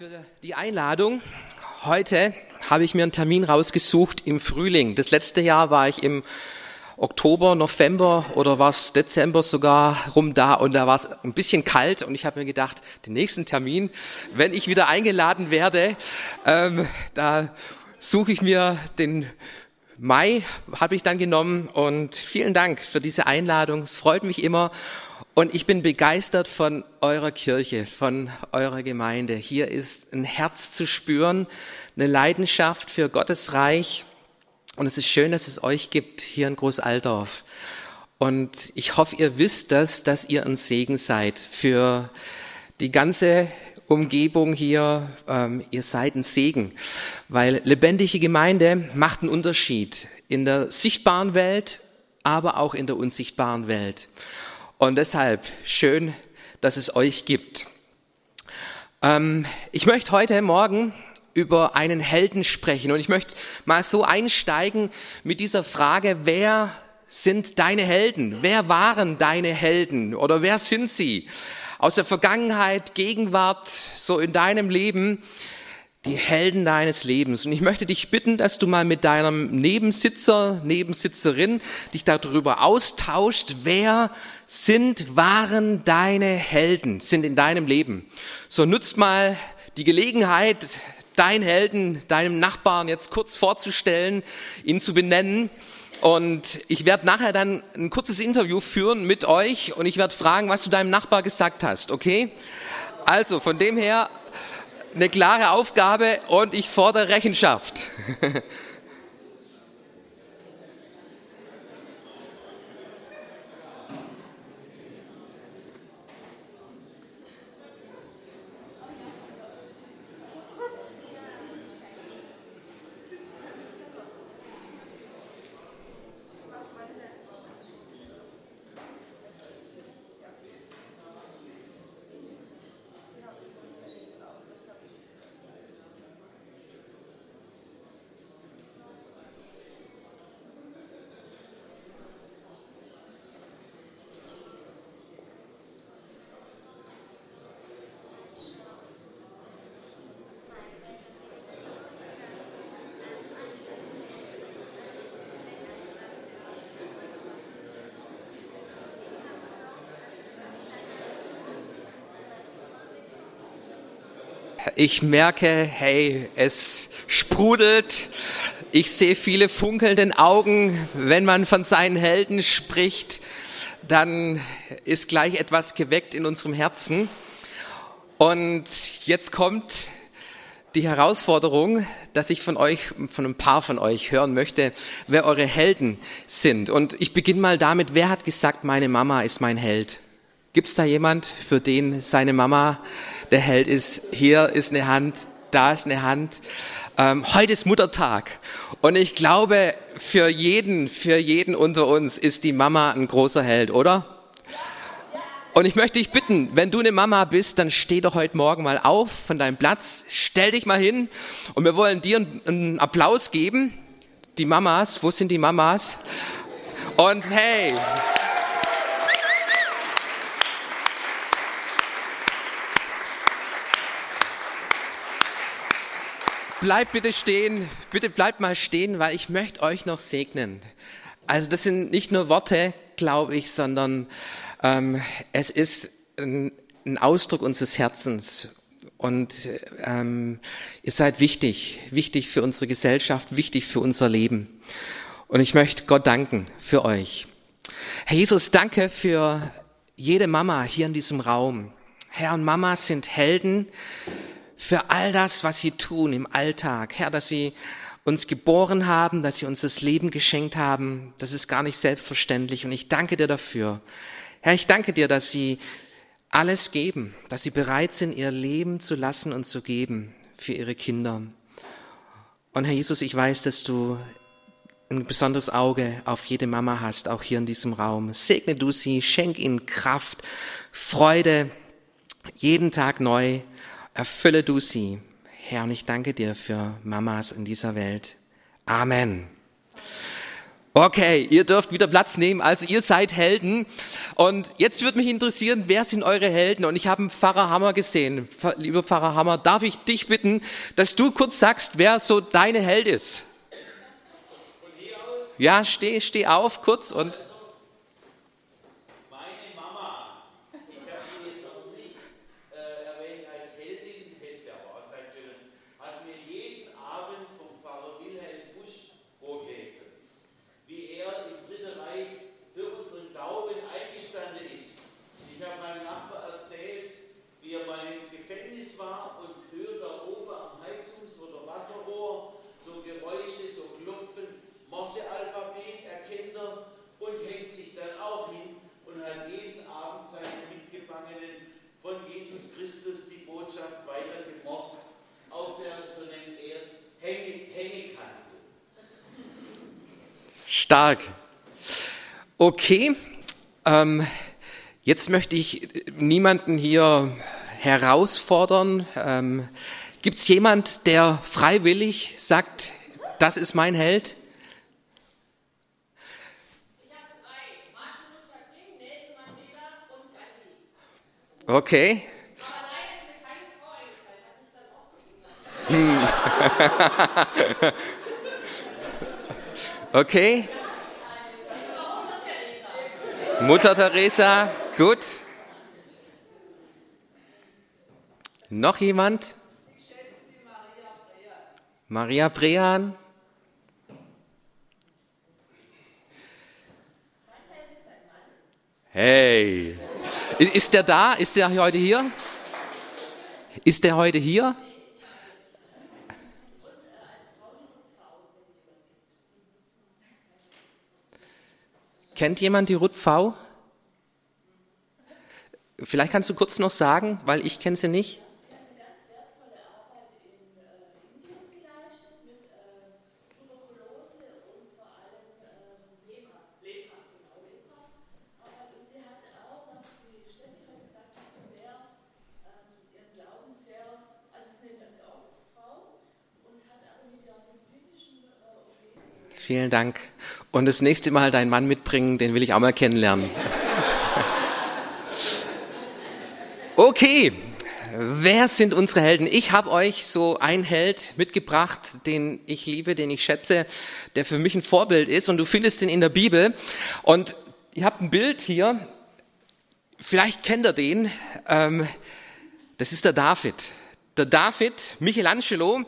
Für die Einladung heute habe ich mir einen Termin rausgesucht im Frühling. Das letzte Jahr war ich im Oktober, November oder war es Dezember sogar rum da und da war es ein bisschen kalt und ich habe mir gedacht, den nächsten Termin, wenn ich wieder eingeladen werde, ähm, da suche ich mir den Mai, habe ich dann genommen und vielen Dank für diese Einladung. Es freut mich immer und ich bin begeistert von eurer Kirche, von eurer Gemeinde. Hier ist ein Herz zu spüren, eine Leidenschaft für Gottes Reich. Und es ist schön, dass es euch gibt hier in Großaldorf. Und ich hoffe, ihr wisst das, dass ihr ein Segen seid für die ganze Umgebung hier. Ähm, ihr seid ein Segen, weil lebendige Gemeinde macht einen Unterschied in der sichtbaren Welt, aber auch in der unsichtbaren Welt. Und deshalb schön, dass es euch gibt. Ähm, ich möchte heute Morgen über einen Helden sprechen und ich möchte mal so einsteigen mit dieser Frage, wer sind deine Helden? Wer waren deine Helden oder wer sind sie? Aus der Vergangenheit, Gegenwart, so in deinem Leben die Helden deines Lebens. Und ich möchte dich bitten, dass du mal mit deinem Nebensitzer, Nebensitzerin dich darüber austauscht, wer sind, waren deine Helden, sind in deinem Leben. So nutzt mal die Gelegenheit, deinen Helden, deinem Nachbarn jetzt kurz vorzustellen, ihn zu benennen. Und ich werde nachher dann ein kurzes Interview führen mit euch und ich werde fragen, was du deinem Nachbar gesagt hast, okay? Also von dem her eine klare Aufgabe und ich fordere Rechenschaft. Ich merke, hey, es sprudelt. Ich sehe viele funkelnden Augen. Wenn man von seinen Helden spricht, dann ist gleich etwas geweckt in unserem Herzen. Und jetzt kommt die Herausforderung, dass ich von euch, von ein paar von euch hören möchte, wer eure Helden sind. Und ich beginne mal damit, wer hat gesagt, meine Mama ist mein Held? Gibt es da jemand, für den seine Mama der Held ist? Hier ist eine Hand, da ist eine Hand. Ähm, heute ist Muttertag und ich glaube, für jeden, für jeden unter uns ist die Mama ein großer Held, oder? Und ich möchte dich bitten, wenn du eine Mama bist, dann steh doch heute Morgen mal auf von deinem Platz, stell dich mal hin und wir wollen dir einen Applaus geben. Die Mamas, wo sind die Mamas? Und hey, Bleibt bitte stehen, bitte bleibt mal stehen, weil ich möchte euch noch segnen. Also das sind nicht nur Worte, glaube ich, sondern ähm, es ist ein, ein, Ausdruck unseres Herzens. Und ähm, ihr seid wichtig, wichtig für unsere Gesellschaft, wichtig für unser Leben. Und ich möchte Gott danken für euch. Herr Jesus, danke für jede Mama hier in diesem Raum. Herr und Mama sind Helden, für all das, was sie tun im Alltag. Herr, dass sie uns geboren haben, dass sie uns das Leben geschenkt haben. Das ist gar nicht selbstverständlich und ich danke dir dafür. Herr, ich danke dir, dass sie alles geben, dass sie bereit sind, ihr Leben zu lassen und zu geben für ihre Kinder. Und Herr Jesus, ich weiß, dass du ein besonderes Auge auf jede Mama hast, auch hier in diesem Raum. Segne du sie, schenk ihnen Kraft, Freude, jeden Tag neu Erfülle du sie. Herr, und ich danke dir für Mamas in dieser Welt. Amen. Okay, ihr dürft wieder Platz nehmen. Also ihr seid Helden. Und jetzt würde mich interessieren, wer sind eure Helden? Und ich habe einen Pfarrer Hammer gesehen. Lieber Pfarrer Hammer, darf ich dich bitten, dass du kurz sagst, wer so deine Held ist? Ja, steh, steh auf kurz und... Stark. Okay, ähm, jetzt möchte ich niemanden hier herausfordern. Ähm, Gibt es jemand, der freiwillig sagt, das ist mein Held? Okay. Hm. okay. Mutter Teresa, gut. Noch jemand? Maria Brehan. Hey, ist der da? Ist der heute hier? Ist der heute hier? Kennt jemand die Ruth V? Vielleicht kannst du kurz noch sagen, weil ich kenne sie nicht. Vielen Dank. Und das nächste Mal deinen Mann mitbringen, den will ich auch mal kennenlernen. Okay, wer sind unsere Helden? Ich habe euch so einen Held mitgebracht, den ich liebe, den ich schätze, der für mich ein Vorbild ist. Und du findest ihn in der Bibel. Und ihr habt ein Bild hier. Vielleicht kennt ihr den. Ähm, das ist der David. Der David, Michelangelo,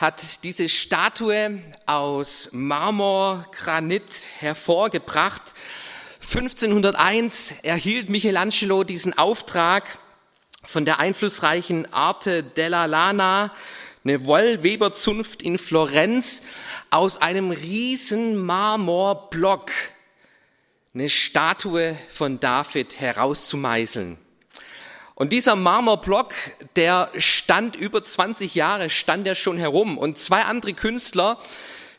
hat diese Statue aus Marmor, Granit hervorgebracht. 1501 erhielt Michelangelo diesen Auftrag von der einflussreichen Arte della Lana, eine Wollweberzunft in Florenz, aus einem riesen Marmorblock eine Statue von David herauszumeißeln. Und dieser Marmorblock, der stand über 20 Jahre, stand er schon herum. Und zwei andere Künstler,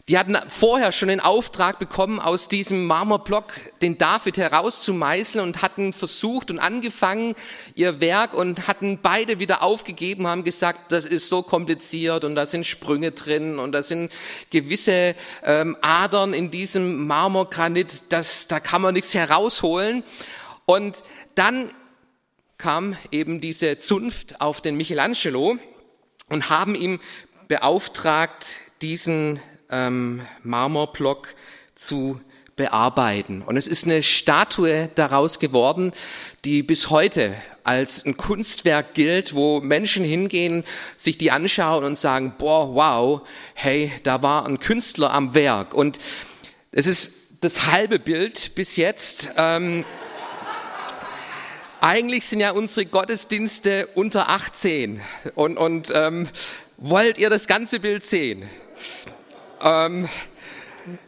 die hatten vorher schon den Auftrag bekommen, aus diesem Marmorblock den David herauszumeißeln und hatten versucht und angefangen ihr Werk und hatten beide wieder aufgegeben, haben gesagt, das ist so kompliziert und da sind Sprünge drin und da sind gewisse ähm, Adern in diesem Marmorgranit, das, da kann man nichts herausholen. Und dann kam eben diese Zunft auf den Michelangelo und haben ihm beauftragt, diesen ähm, Marmorblock zu bearbeiten. Und es ist eine Statue daraus geworden, die bis heute als ein Kunstwerk gilt, wo Menschen hingehen, sich die anschauen und sagen, boah, wow, hey, da war ein Künstler am Werk. Und es ist das halbe Bild bis jetzt. Ähm, eigentlich sind ja unsere Gottesdienste unter 18 und, und ähm, wollt ihr das ganze Bild sehen? Ähm,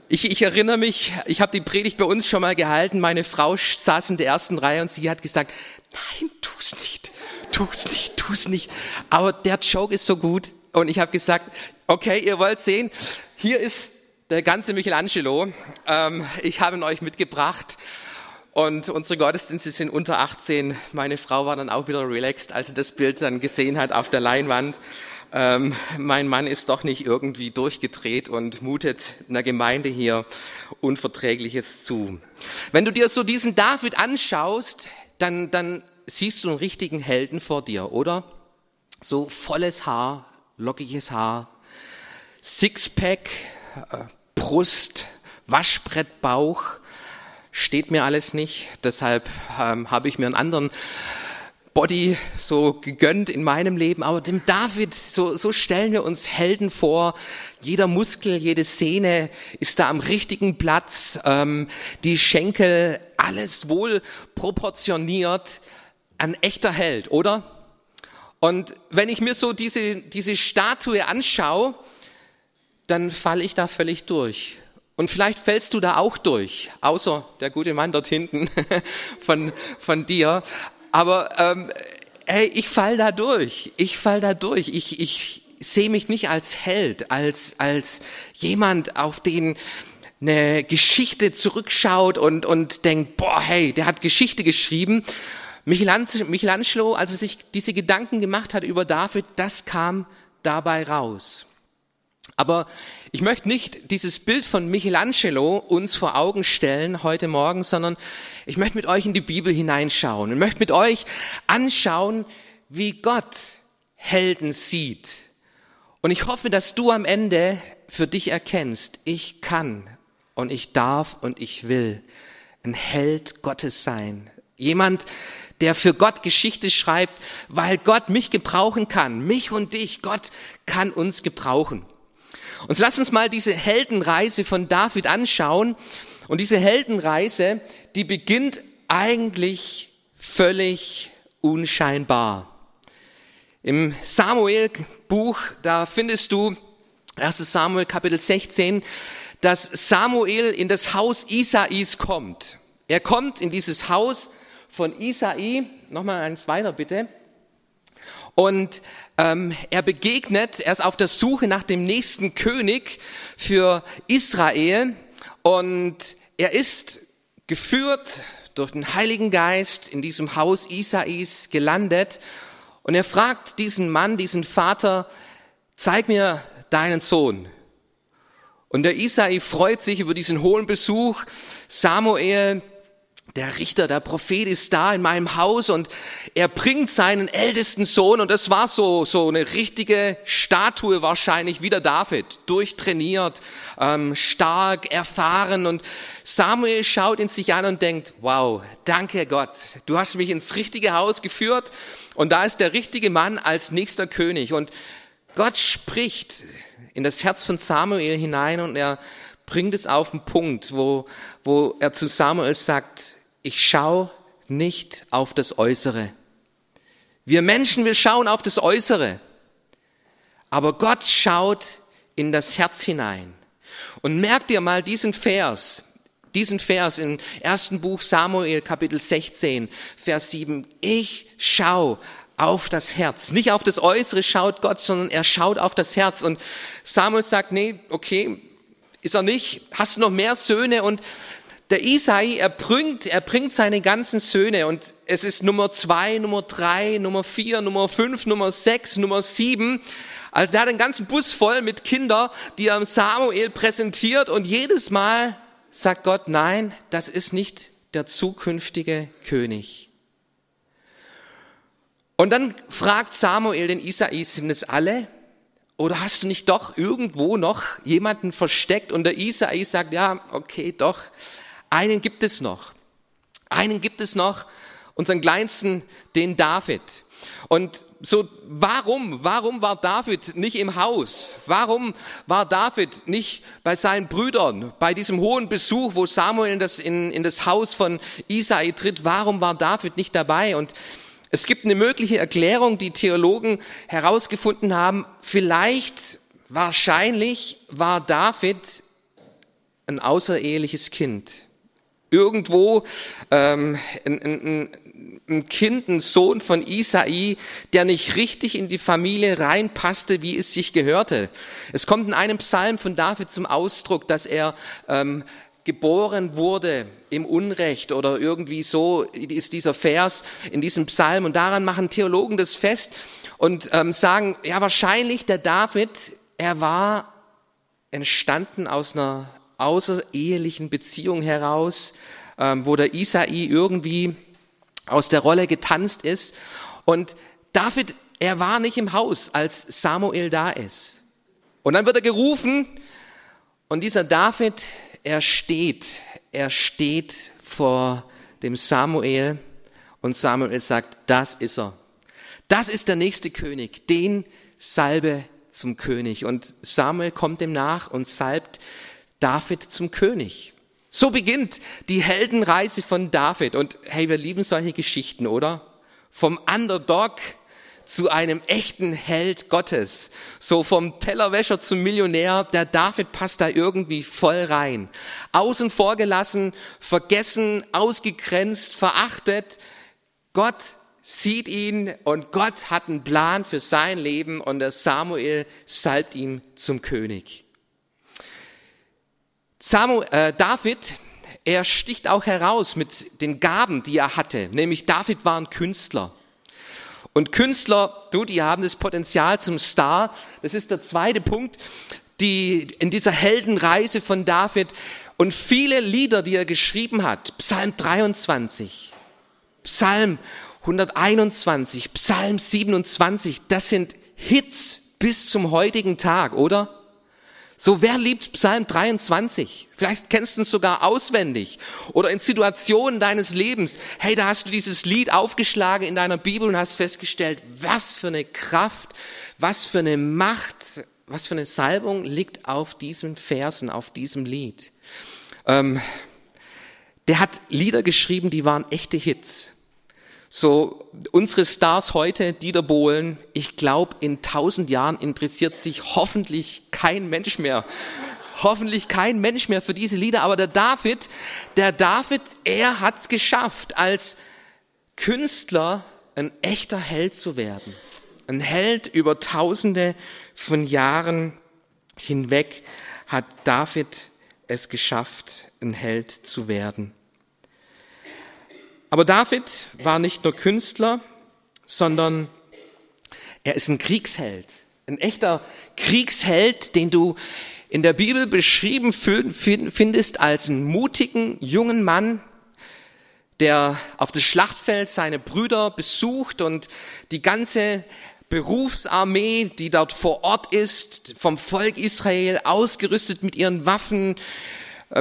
ich, ich erinnere mich, ich habe die Predigt bei uns schon mal gehalten. Meine Frau saß in der ersten Reihe und sie hat gesagt, nein, tu's nicht, tu's nicht, tu's nicht. Aber der Joke ist so gut und ich habe gesagt, okay, ihr wollt sehen, hier ist der ganze Michelangelo. Ähm, ich habe ihn euch mitgebracht. Und unsere Gottesdienste sind unter 18. Meine Frau war dann auch wieder relaxed, als sie das Bild dann gesehen hat auf der Leinwand. ähm, mein Mann ist doch nicht irgendwie durchgedreht und mutet einer Gemeinde hier Unverträgliches zu. Wenn du dir so diesen David anschaust, dann, dann siehst du einen richtigen Helden vor dir, oder? So volles Haar, lockiges Haar, Sixpack, äh, Brust, Waschbrettbauch, steht mir alles nicht. Deshalb ähm, habe ich mir einen anderen Body so gegönnt in meinem Leben. Aber dem David, so, so stellen wir uns Helden vor. Jeder Muskel, jede Sehne ist da am richtigen Platz. Ähm, die Schenkel, alles wohl proportioniert. Ein echter Held, oder? Und wenn ich mir so diese, diese Statue anschaue, dann falle ich da völlig durch. Und vielleicht fällst du da auch durch, außer der gute Mann dort hinten von, von dir. Aber ähm, hey, ich fall da durch. Ich fall da durch. Ich, ich sehe mich nicht als Held, als, als jemand, auf den eine Geschichte zurückschaut und, und denkt, boah, hey, der hat Geschichte geschrieben. Michelangelo, als er sich diese Gedanken gemacht hat über David, das kam dabei raus. Aber ich möchte nicht dieses Bild von Michelangelo uns vor Augen stellen heute Morgen, sondern ich möchte mit euch in die Bibel hineinschauen und möchte mit euch anschauen, wie Gott Helden sieht. Und ich hoffe, dass du am Ende für dich erkennst, ich kann und ich darf und ich will ein Held Gottes sein. Jemand, der für Gott Geschichte schreibt, weil Gott mich gebrauchen kann, mich und dich. Gott kann uns gebrauchen. Und lass uns mal diese Heldenreise von David anschauen. Und diese Heldenreise, die beginnt eigentlich völlig unscheinbar. Im Samuel-Buch, da findest du 1 Samuel Kapitel 16, dass Samuel in das Haus Isais kommt. Er kommt in dieses Haus von Isai, nochmal eins weiter bitte, und ähm, er begegnet, er ist auf der Suche nach dem nächsten König für Israel und er ist geführt durch den Heiligen Geist in diesem Haus Isais gelandet und er fragt diesen Mann, diesen Vater, zeig mir deinen Sohn. Und der Isai freut sich über diesen hohen Besuch. Samuel der Richter, der Prophet ist da in meinem Haus und er bringt seinen ältesten Sohn und das war so, so eine richtige Statue wahrscheinlich wie der David, durchtrainiert, ähm, stark, erfahren und Samuel schaut ihn sich an und denkt, wow, danke Gott, du hast mich ins richtige Haus geführt und da ist der richtige Mann als nächster König. Und Gott spricht in das Herz von Samuel hinein und er bringt es auf den Punkt, wo, wo er zu Samuel sagt, ich schaue nicht auf das Äußere. Wir Menschen, wir schauen auf das Äußere. Aber Gott schaut in das Herz hinein. Und merkt dir mal diesen Vers, diesen Vers im ersten Buch Samuel, Kapitel 16, Vers 7. Ich schau auf das Herz. Nicht auf das Äußere schaut Gott, sondern er schaut auf das Herz. Und Samuel sagt, nee, okay, ist er nicht. Hast du noch mehr Söhne? Und der Isai, er bringt, er bringt seine ganzen Söhne und es ist Nummer zwei, Nummer drei, Nummer vier, Nummer fünf, Nummer sechs, Nummer sieben. Also der hat einen ganzen Bus voll mit Kindern, die er Samuel präsentiert und jedes Mal sagt Gott, nein, das ist nicht der zukünftige König. Und dann fragt Samuel den Isai, sind es alle? Oder hast du nicht doch irgendwo noch jemanden versteckt? Und der Isai sagt, ja, okay, doch, einen gibt es noch. Einen gibt es noch, unseren kleinsten, den David. Und so, warum, warum war David nicht im Haus? Warum war David nicht bei seinen Brüdern, bei diesem hohen Besuch, wo Samuel in das, in, in das Haus von Isai tritt? Warum war David nicht dabei? Und es gibt eine mögliche Erklärung, die Theologen herausgefunden haben. Vielleicht, wahrscheinlich war David ein außereheliches Kind irgendwo ähm, ein, ein, ein Kind, ein Sohn von Isai, der nicht richtig in die Familie reinpasste, wie es sich gehörte. Es kommt in einem Psalm von David zum Ausdruck, dass er ähm, geboren wurde im Unrecht oder irgendwie so ist dieser Vers in diesem Psalm und daran machen Theologen das fest und ähm, sagen, ja wahrscheinlich der David, er war entstanden aus einer außerehelichen Beziehung heraus, ähm, wo der Isai irgendwie aus der Rolle getanzt ist und David, er war nicht im Haus, als Samuel da ist. Und dann wird er gerufen und dieser David, er steht, er steht vor dem Samuel und Samuel sagt, das ist er. Das ist der nächste König, den salbe zum König. Und Samuel kommt dem nach und salbt David zum König. So beginnt die Heldenreise von David. Und hey, wir lieben solche Geschichten, oder? Vom Underdog zu einem echten Held Gottes. So vom Tellerwäscher zum Millionär, der David passt da irgendwie voll rein. Außen vor gelassen, vergessen, ausgegrenzt, verachtet. Gott sieht ihn und Gott hat einen Plan für sein Leben und der Samuel salbt ihn zum König. Samuel, äh, David, er sticht auch heraus mit den Gaben, die er hatte. Nämlich David war ein Künstler. Und Künstler, du, die haben das Potenzial zum Star. Das ist der zweite Punkt, die in dieser Heldenreise von David und viele Lieder, die er geschrieben hat. Psalm 23, Psalm 121, Psalm 27, das sind Hits bis zum heutigen Tag, oder? So, wer liebt Psalm 23? Vielleicht kennst du es sogar auswendig. Oder in Situationen deines Lebens. Hey, da hast du dieses Lied aufgeschlagen in deiner Bibel und hast festgestellt, was für eine Kraft, was für eine Macht, was für eine Salbung liegt auf diesen Versen, auf diesem Lied. Ähm, der hat Lieder geschrieben, die waren echte Hits. So, unsere Stars heute, Dieter Bohlen, ich glaube, in tausend Jahren interessiert sich hoffentlich kein Mensch mehr. Hoffentlich kein Mensch mehr für diese Lieder. Aber der David, der David, er hat es geschafft, als Künstler ein echter Held zu werden. Ein Held über tausende von Jahren hinweg hat David es geschafft, ein Held zu werden. Aber David war nicht nur Künstler, sondern er ist ein Kriegsheld. Ein echter Kriegsheld, den du in der Bibel beschrieben findest als einen mutigen jungen Mann, der auf das Schlachtfeld seine Brüder besucht und die ganze Berufsarmee, die dort vor Ort ist, vom Volk Israel ausgerüstet mit ihren Waffen,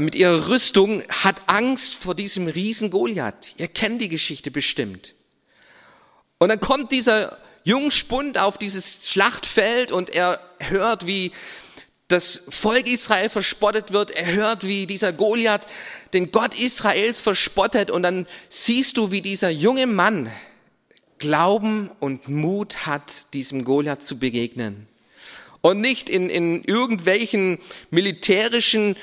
mit ihrer Rüstung, hat Angst vor diesem riesen Goliath. Ihr kennt die Geschichte bestimmt. Und dann kommt dieser Jungspund auf dieses Schlachtfeld und er hört, wie das Volk Israel verspottet wird. Er hört, wie dieser Goliath den Gott Israels verspottet. Und dann siehst du, wie dieser junge Mann Glauben und Mut hat, diesem Goliath zu begegnen. Und nicht in, in irgendwelchen militärischen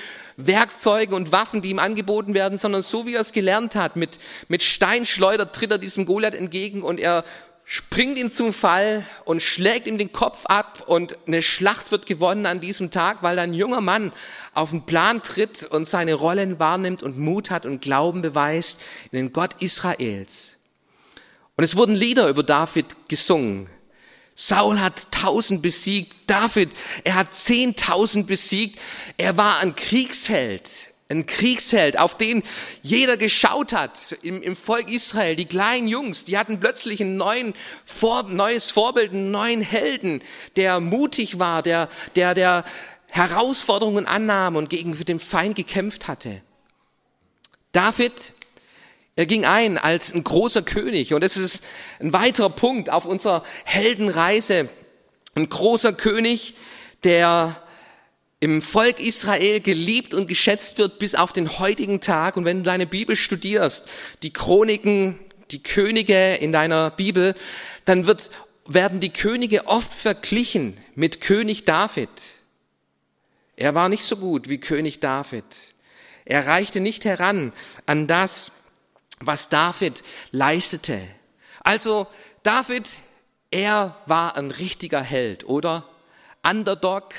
Werkzeugen und Waffen, die ihm angeboten werden, sondern so wie er es gelernt hat, mit, mit Steinschleuder tritt er diesem Goliath entgegen und er springt ihn zum Fall und schlägt ihm den Kopf ab und eine Schlacht wird gewonnen an diesem Tag, weil ein junger Mann auf den Plan tritt und seine Rollen wahrnimmt und Mut hat und Glauben beweist in den Gott Israels. Und es wurden Lieder über David gesungen. Saul hat tausend besiegt, David, er hat zehntausend besiegt. Er war ein Kriegsheld, ein Kriegsheld, auf den jeder geschaut hat im, im Volk Israel. Die kleinen Jungs, die hatten plötzlich ein neuen Vor, neues Vorbild, einen neuen Helden, der mutig war, der, der, der Herausforderungen annahm und gegen den Feind gekämpft hatte. David er ging ein als ein großer König und das ist ein weiterer Punkt auf unserer Heldenreise. Ein großer König, der im Volk Israel geliebt und geschätzt wird bis auf den heutigen Tag. Und wenn du deine Bibel studierst, die Chroniken, die Könige in deiner Bibel, dann wird, werden die Könige oft verglichen mit König David. Er war nicht so gut wie König David. Er reichte nicht heran an das, was David leistete. Also David, er war ein richtiger Held, oder? Underdog,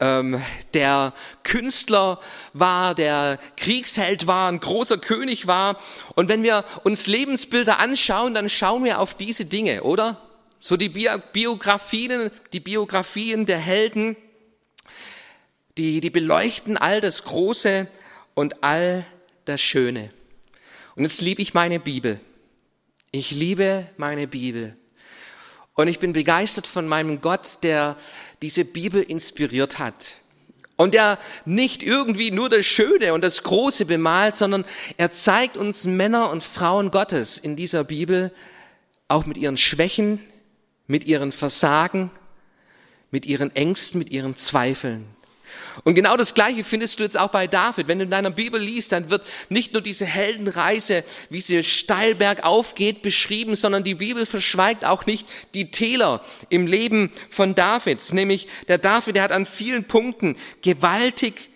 ähm, der Künstler war, der Kriegsheld war, ein großer König war. Und wenn wir uns Lebensbilder anschauen, dann schauen wir auf diese Dinge, oder? So die Biografien, die Biografien der Helden, die, die beleuchten all das Große und all das Schöne. Und jetzt liebe ich meine Bibel. Ich liebe meine Bibel. Und ich bin begeistert von meinem Gott, der diese Bibel inspiriert hat. Und der nicht irgendwie nur das Schöne und das Große bemalt, sondern er zeigt uns Männer und Frauen Gottes in dieser Bibel auch mit ihren Schwächen, mit ihren Versagen, mit ihren Ängsten, mit ihren Zweifeln. Und genau das Gleiche findest du jetzt auch bei David. Wenn du in deiner Bibel liest, dann wird nicht nur diese Heldenreise, wie sie steil bergauf geht, beschrieben, sondern die Bibel verschweigt auch nicht die Täler im Leben von Davids. Nämlich der David, der hat an vielen Punkten gewaltig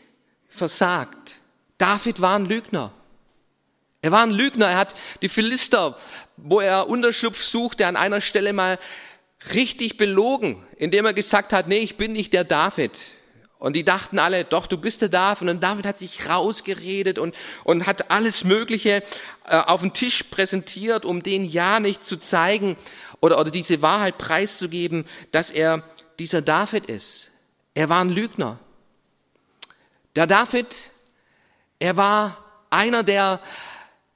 versagt. David war ein Lügner. Er war ein Lügner. Er hat die Philister, wo er Unterschlupf suchte, an einer Stelle mal richtig belogen, indem er gesagt hat, nee, ich bin nicht der David. Und die dachten alle, doch, du bist der David. Und David hat sich rausgeredet und, und hat alles Mögliche äh, auf den Tisch präsentiert, um den ja nicht zu zeigen oder, oder diese Wahrheit preiszugeben, dass er dieser David ist. Er war ein Lügner. Der David, er war einer, der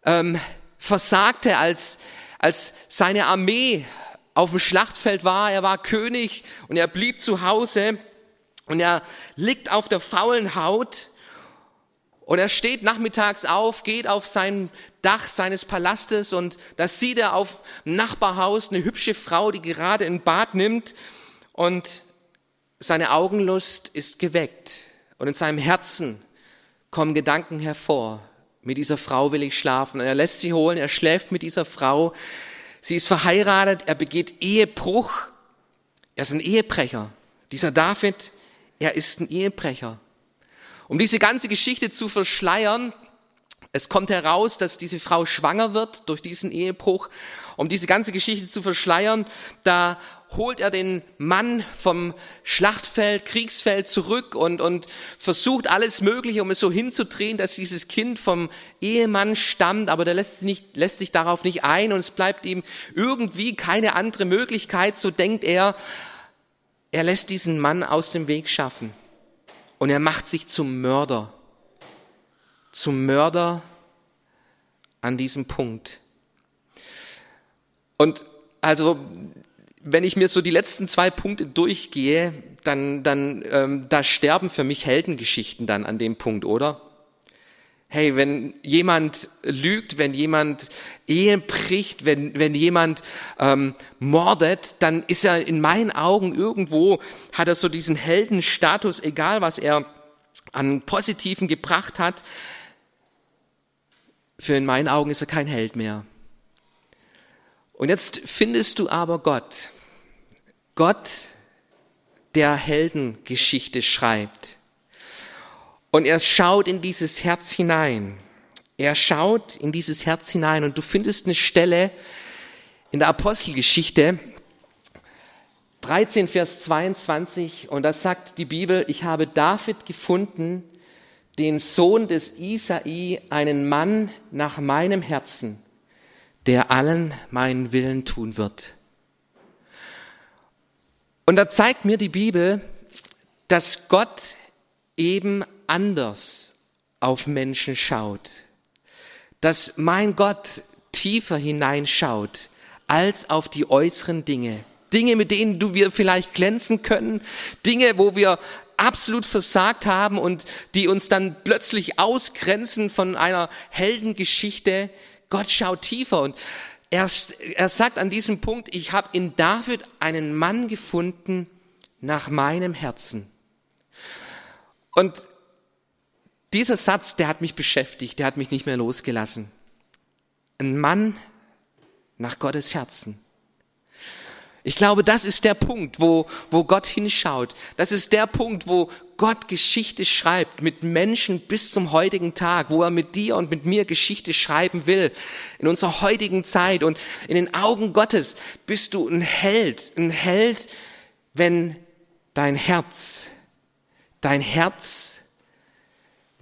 ähm, versagte, als, als seine Armee auf dem Schlachtfeld war. Er war König und er blieb zu Hause und er liegt auf der faulen Haut und er steht nachmittags auf, geht auf sein Dach seines Palastes und da sieht er auf dem Nachbarhaus eine hübsche Frau, die gerade ein Bad nimmt und seine Augenlust ist geweckt und in seinem Herzen kommen Gedanken hervor. Mit dieser Frau will ich schlafen. Und er lässt sie holen, er schläft mit dieser Frau. Sie ist verheiratet, er begeht Ehebruch. Er ist ein Ehebrecher. Dieser David, er ist ein Ehebrecher. Um diese ganze Geschichte zu verschleiern, es kommt heraus, dass diese Frau schwanger wird durch diesen Ehebruch. Um diese ganze Geschichte zu verschleiern, da holt er den Mann vom Schlachtfeld, Kriegsfeld zurück und, und versucht alles Mögliche, um es so hinzudrehen, dass dieses Kind vom Ehemann stammt, aber der lässt, nicht, lässt sich darauf nicht ein und es bleibt ihm irgendwie keine andere Möglichkeit, so denkt er, er lässt diesen Mann aus dem Weg schaffen und er macht sich zum Mörder. Zum Mörder an diesem Punkt. Und also, wenn ich mir so die letzten zwei Punkte durchgehe, dann, dann ähm, da sterben für mich Heldengeschichten dann an dem Punkt, oder? Hey, wenn jemand lügt, wenn jemand Ehen bricht, wenn, wenn jemand ähm, mordet, dann ist er in meinen Augen irgendwo, hat er so diesen Heldenstatus, egal was er an Positiven gebracht hat. Für in meinen Augen ist er kein Held mehr. Und jetzt findest du aber Gott. Gott, der Heldengeschichte schreibt. Und er schaut in dieses Herz hinein. Er schaut in dieses Herz hinein und du findest eine Stelle in der Apostelgeschichte 13, Vers 22 und da sagt die Bibel, ich habe David gefunden, den Sohn des Isai, einen Mann nach meinem Herzen, der allen meinen Willen tun wird. Und da zeigt mir die Bibel, dass Gott eben anders auf Menschen schaut. Dass mein Gott tiefer hineinschaut als auf die äußeren Dinge. Dinge, mit denen du wir vielleicht glänzen können. Dinge, wo wir absolut versagt haben und die uns dann plötzlich ausgrenzen von einer Heldengeschichte. Gott schaut tiefer und er, er sagt an diesem Punkt, ich habe in David einen Mann gefunden nach meinem Herzen. Und dieser Satz, der hat mich beschäftigt, der hat mich nicht mehr losgelassen. Ein Mann nach Gottes Herzen. Ich glaube, das ist der Punkt, wo, wo Gott hinschaut. Das ist der Punkt, wo Gott Geschichte schreibt mit Menschen bis zum heutigen Tag, wo er mit dir und mit mir Geschichte schreiben will. In unserer heutigen Zeit und in den Augen Gottes bist du ein Held. Ein Held, wenn dein Herz dein Herz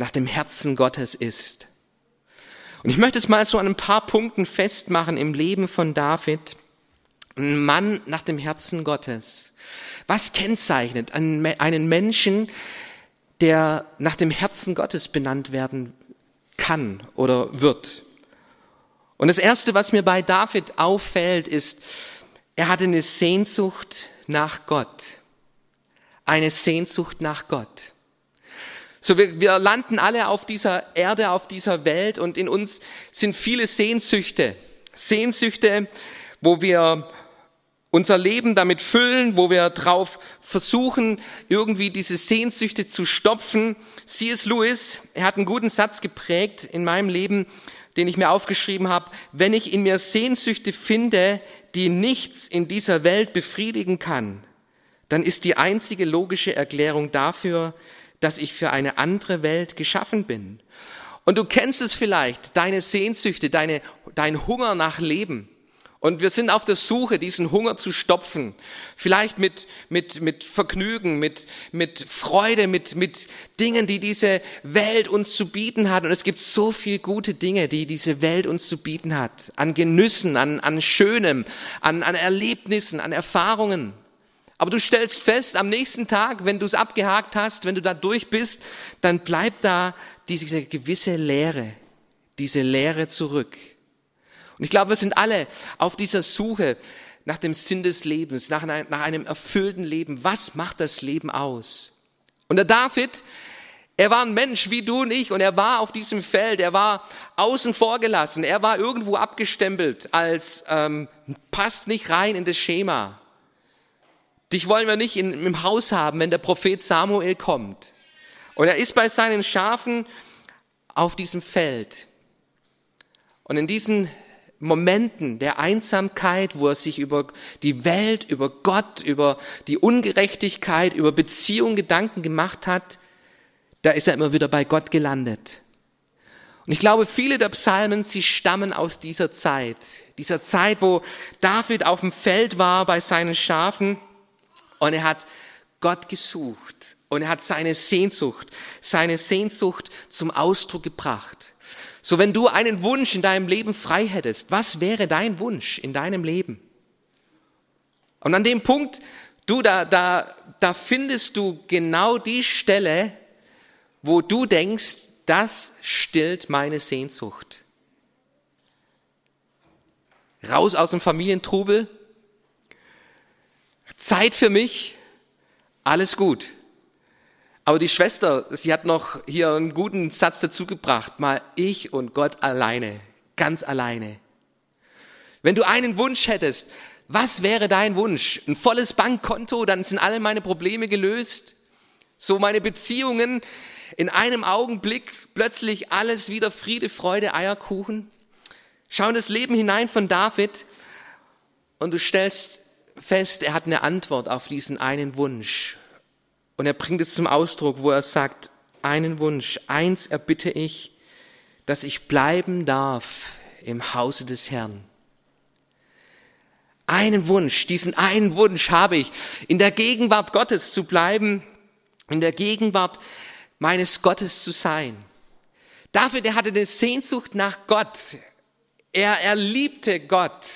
nach dem Herzen Gottes ist. Und ich möchte es mal so an ein paar Punkten festmachen im Leben von David. Ein Mann nach dem Herzen Gottes. Was kennzeichnet einen Menschen, der nach dem Herzen Gottes benannt werden kann oder wird? Und das Erste, was mir bei David auffällt, ist, er hatte eine Sehnsucht nach Gott. Eine Sehnsucht nach Gott. So, wir, wir landen alle auf dieser Erde, auf dieser Welt und in uns sind viele Sehnsüchte. Sehnsüchte, wo wir unser Leben damit füllen, wo wir drauf versuchen, irgendwie diese Sehnsüchte zu stopfen. C.S. Lewis, er hat einen guten Satz geprägt in meinem Leben, den ich mir aufgeschrieben habe. Wenn ich in mir Sehnsüchte finde, die nichts in dieser Welt befriedigen kann, dann ist die einzige logische Erklärung dafür, dass ich für eine andere Welt geschaffen bin. Und du kennst es vielleicht, deine Sehnsüchte, deine, dein Hunger nach Leben. Und wir sind auf der Suche, diesen Hunger zu stopfen. Vielleicht mit, mit, mit Vergnügen, mit, mit Freude, mit, mit Dingen, die diese Welt uns zu bieten hat. Und es gibt so viele gute Dinge, die diese Welt uns zu bieten hat. An Genüssen, an, an Schönem, an, an Erlebnissen, an Erfahrungen. Aber du stellst fest, am nächsten Tag, wenn du es abgehakt hast, wenn du da durch bist, dann bleibt da diese gewisse Leere, diese Leere zurück. Und ich glaube, wir sind alle auf dieser Suche nach dem Sinn des Lebens, nach, nach einem erfüllten Leben. Was macht das Leben aus? Und der David, er war ein Mensch wie du und ich und er war auf diesem Feld, er war außen vor gelassen, er war irgendwo abgestempelt als ähm, passt nicht rein in das Schema. Dich wollen wir nicht in, im Haus haben, wenn der Prophet Samuel kommt. Und er ist bei seinen Schafen auf diesem Feld. Und in diesen Momenten der Einsamkeit, wo er sich über die Welt, über Gott, über die Ungerechtigkeit, über Beziehung Gedanken gemacht hat, da ist er immer wieder bei Gott gelandet. Und ich glaube, viele der Psalmen, sie stammen aus dieser Zeit, dieser Zeit, wo David auf dem Feld war bei seinen Schafen und er hat Gott gesucht und er hat seine Sehnsucht, seine Sehnsucht zum Ausdruck gebracht. So, wenn du einen Wunsch in deinem Leben frei hättest, was wäre dein Wunsch in deinem Leben? Und an dem Punkt, du, da, da, da findest du genau die Stelle, wo du denkst, das stillt meine Sehnsucht. Raus aus dem Familientrubel, Zeit für mich, alles gut. Aber die Schwester, sie hat noch hier einen guten Satz dazu gebracht, mal ich und Gott alleine, ganz alleine. Wenn du einen Wunsch hättest, was wäre dein Wunsch? Ein volles Bankkonto, dann sind alle meine Probleme gelöst. So meine Beziehungen in einem Augenblick plötzlich alles wieder Friede, Freude, Eierkuchen. Schau in das Leben hinein von David und du stellst fest, er hat eine Antwort auf diesen einen Wunsch. Und er bringt es zum Ausdruck, wo er sagt, einen Wunsch, eins erbitte ich, dass ich bleiben darf im Hause des Herrn. Einen Wunsch, diesen einen Wunsch habe ich, in der Gegenwart Gottes zu bleiben, in der Gegenwart meines Gottes zu sein. David, er hatte eine Sehnsucht nach Gott. Er, er liebte Gott,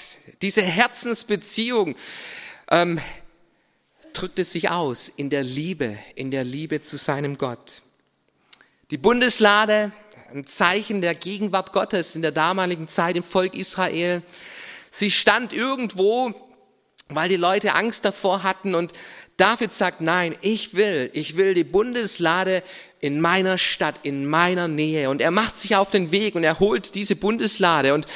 diese Herzensbeziehung. Ähm, drückt es sich aus in der Liebe, in der Liebe zu seinem Gott. Die Bundeslade, ein Zeichen der Gegenwart Gottes in der damaligen Zeit im Volk Israel. Sie stand irgendwo, weil die Leute Angst davor hatten und David sagt, nein, ich will, ich will die Bundeslade in meiner Stadt, in meiner Nähe. Und er macht sich auf den Weg und er holt diese Bundeslade. Und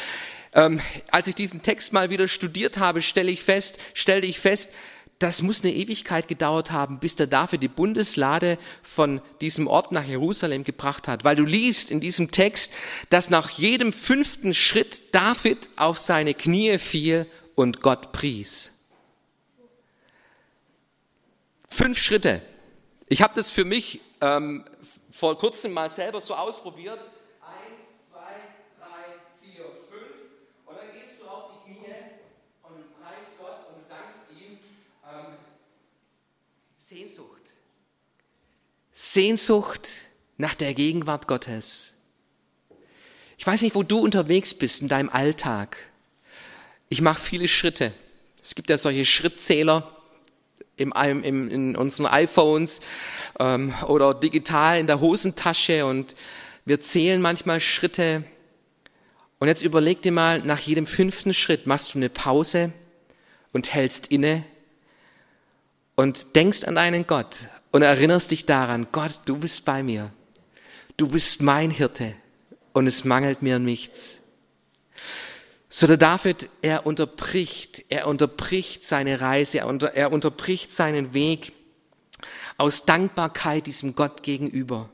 ähm, als ich diesen Text mal wieder studiert habe, stelle ich fest, stellte ich fest, das muss eine Ewigkeit gedauert haben, bis der David die Bundeslade von diesem Ort nach Jerusalem gebracht hat. Weil du liest in diesem Text, dass nach jedem fünften Schritt David auf seine Knie fiel und Gott pries. Fünf Schritte. Ich habe das für mich ähm, vor kurzem mal selber so ausprobiert. Sehnsucht nach der Gegenwart Gottes. Ich weiß nicht, wo du unterwegs bist in deinem Alltag. Ich mache viele Schritte. Es gibt ja solche Schrittzähler im, im, in unseren iPhones ähm, oder digital in der Hosentasche und wir zählen manchmal Schritte. Und jetzt überleg dir mal, nach jedem fünften Schritt machst du eine Pause und hältst inne und denkst an deinen Gott und erinnerst dich daran, Gott, du bist bei mir. Du bist mein Hirte und es mangelt mir nichts. So der David, er unterbricht, er unterbricht seine Reise, er, unter, er unterbricht seinen Weg aus Dankbarkeit diesem Gott gegenüber,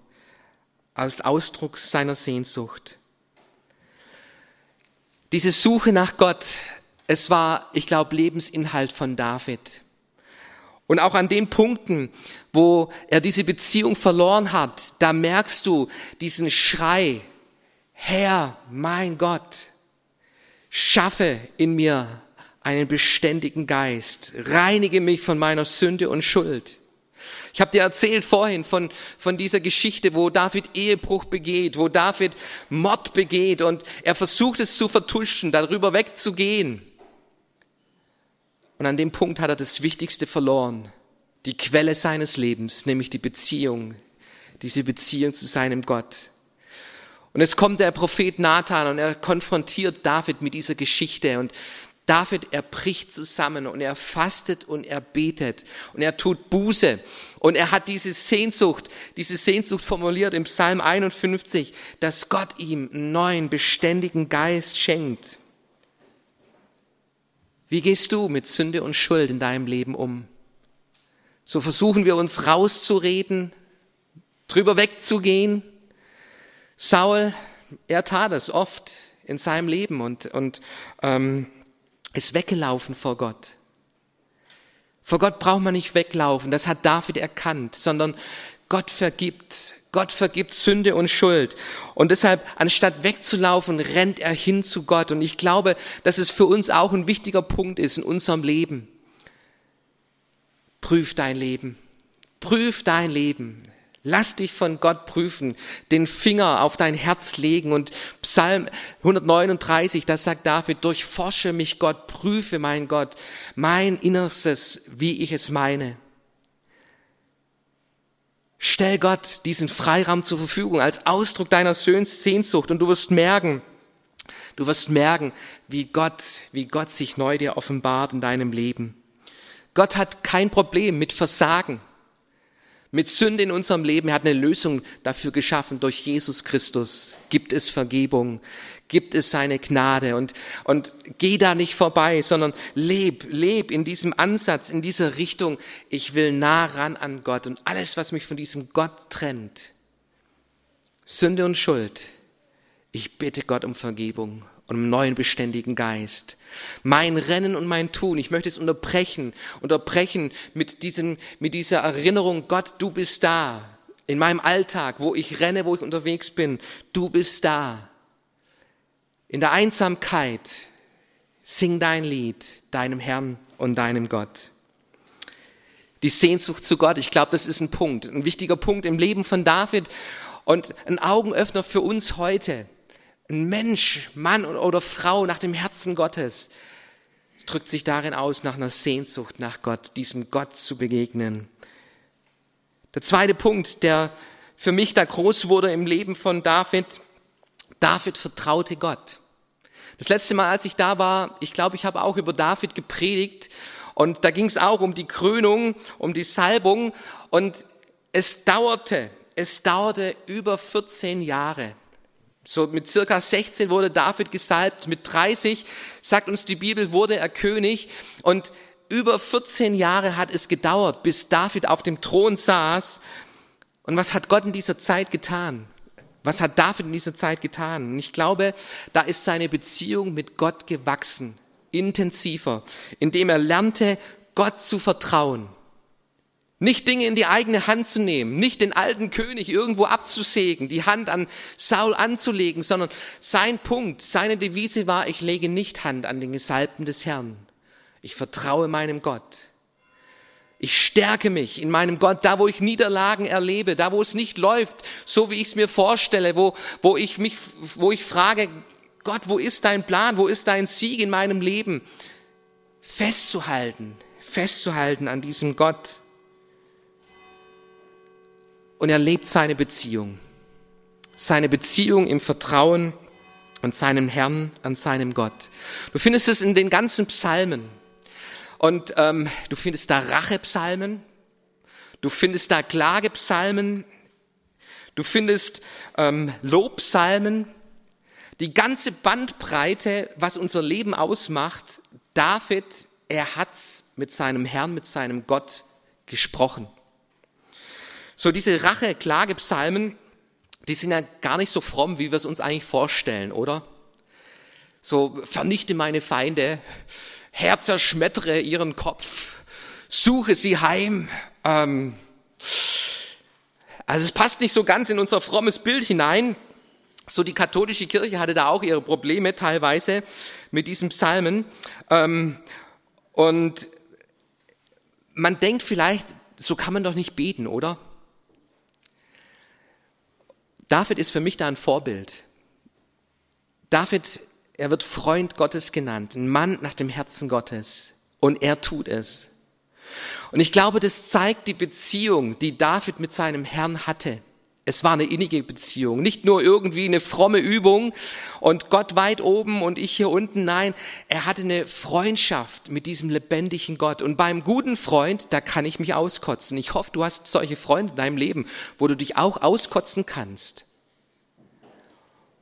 als Ausdruck seiner Sehnsucht. Diese Suche nach Gott, es war, ich glaube, Lebensinhalt von David. Und auch an den Punkten, wo er diese Beziehung verloren hat, da merkst du diesen Schrei, Herr, mein Gott, schaffe in mir einen beständigen Geist, reinige mich von meiner Sünde und Schuld. Ich habe dir erzählt vorhin von, von dieser Geschichte, wo David Ehebruch begeht, wo David Mord begeht und er versucht es zu vertuschen, darüber wegzugehen. Und an dem Punkt hat er das Wichtigste verloren, die Quelle seines Lebens, nämlich die Beziehung, diese Beziehung zu seinem Gott. Und es kommt der Prophet Nathan und er konfrontiert David mit dieser Geschichte und David, er bricht zusammen und er fastet und er betet und er tut Buße und er hat diese Sehnsucht, diese Sehnsucht formuliert im Psalm 51, dass Gott ihm einen neuen, beständigen Geist schenkt. Wie gehst du mit Sünde und Schuld in deinem Leben um? So versuchen wir uns rauszureden, drüber wegzugehen, Saul, er tat es oft in seinem Leben und, und ähm, ist weggelaufen vor Gott. Vor Gott braucht man nicht weglaufen, das hat David erkannt, sondern Gott vergibt. Gott vergibt Sünde und Schuld. Und deshalb, anstatt wegzulaufen, rennt er hin zu Gott. Und ich glaube, dass es für uns auch ein wichtiger Punkt ist in unserem Leben. Prüf dein Leben. Prüf dein Leben. Lass dich von Gott prüfen, den Finger auf dein Herz legen. Und Psalm 139, das sagt David, durchforsche mich Gott, prüfe mein Gott, mein Innerstes, wie ich es meine. Stell Gott diesen Freiraum zur Verfügung als Ausdruck deiner Sehnsucht und du wirst merken, du wirst merken, wie Gott, wie Gott sich neu dir offenbart in deinem Leben. Gott hat kein Problem mit Versagen mit Sünde in unserem Leben. Er hat eine Lösung dafür geschaffen. Durch Jesus Christus gibt es Vergebung, gibt es seine Gnade und, und geh da nicht vorbei, sondern leb, leb in diesem Ansatz, in dieser Richtung. Ich will nah ran an Gott und alles, was mich von diesem Gott trennt, Sünde und Schuld. Ich bitte Gott um Vergebung und einem neuen beständigen Geist. Mein Rennen und mein Tun, ich möchte es unterbrechen, unterbrechen mit, diesem, mit dieser Erinnerung, Gott, du bist da. In meinem Alltag, wo ich renne, wo ich unterwegs bin, du bist da. In der Einsamkeit, sing dein Lied, deinem Herrn und deinem Gott. Die Sehnsucht zu Gott, ich glaube, das ist ein Punkt, ein wichtiger Punkt im Leben von David und ein Augenöffner für uns heute. Ein Mensch, Mann oder Frau nach dem Herzen Gottes drückt sich darin aus, nach einer Sehnsucht nach Gott, diesem Gott zu begegnen. Der zweite Punkt, der für mich da groß wurde im Leben von David, David vertraute Gott. Das letzte Mal, als ich da war, ich glaube, ich habe auch über David gepredigt und da ging es auch um die Krönung, um die Salbung und es dauerte, es dauerte über 14 Jahre, so mit circa 16 wurde David gesalbt, mit 30, sagt uns die Bibel, wurde er König und über 14 Jahre hat es gedauert, bis David auf dem Thron saß. Und was hat Gott in dieser Zeit getan? Was hat David in dieser Zeit getan? Und ich glaube, da ist seine Beziehung mit Gott gewachsen, intensiver, indem er lernte, Gott zu vertrauen. Nicht Dinge in die eigene Hand zu nehmen, nicht den alten König irgendwo abzusägen, die Hand an Saul anzulegen, sondern sein Punkt, seine Devise war, ich lege nicht Hand an den Gesalbten des Herrn. Ich vertraue meinem Gott. Ich stärke mich in meinem Gott, da wo ich Niederlagen erlebe, da wo es nicht läuft, so wie ich es mir vorstelle, wo, wo ich mich, wo ich frage, Gott, wo ist dein Plan, wo ist dein Sieg in meinem Leben? Festzuhalten, festzuhalten an diesem Gott. Und er lebt seine Beziehung, seine Beziehung im Vertrauen an seinem Herrn, an seinem Gott. Du findest es in den ganzen Psalmen. Und ähm, du findest da Rachepsalmen, du findest da Klagepsalmen, du findest ähm, Lobpsalmen, die ganze Bandbreite, was unser Leben ausmacht. David, er hat's mit seinem Herrn, mit seinem Gott gesprochen. So diese Rache-Klagepsalmen, die sind ja gar nicht so fromm, wie wir es uns eigentlich vorstellen, oder? So, vernichte meine Feinde, Herr zerschmettere ihren Kopf, suche sie heim. Ähm, also es passt nicht so ganz in unser frommes Bild hinein. So die katholische Kirche hatte da auch ihre Probleme teilweise mit diesen Psalmen. Ähm, und man denkt vielleicht, so kann man doch nicht beten, oder? David ist für mich da ein Vorbild. David, er wird Freund Gottes genannt, ein Mann nach dem Herzen Gottes. Und er tut es. Und ich glaube, das zeigt die Beziehung, die David mit seinem Herrn hatte. Es war eine innige Beziehung, nicht nur irgendwie eine fromme Übung und Gott weit oben und ich hier unten. Nein, er hatte eine Freundschaft mit diesem lebendigen Gott. Und beim guten Freund, da kann ich mich auskotzen. Ich hoffe, du hast solche Freunde in deinem Leben, wo du dich auch auskotzen kannst.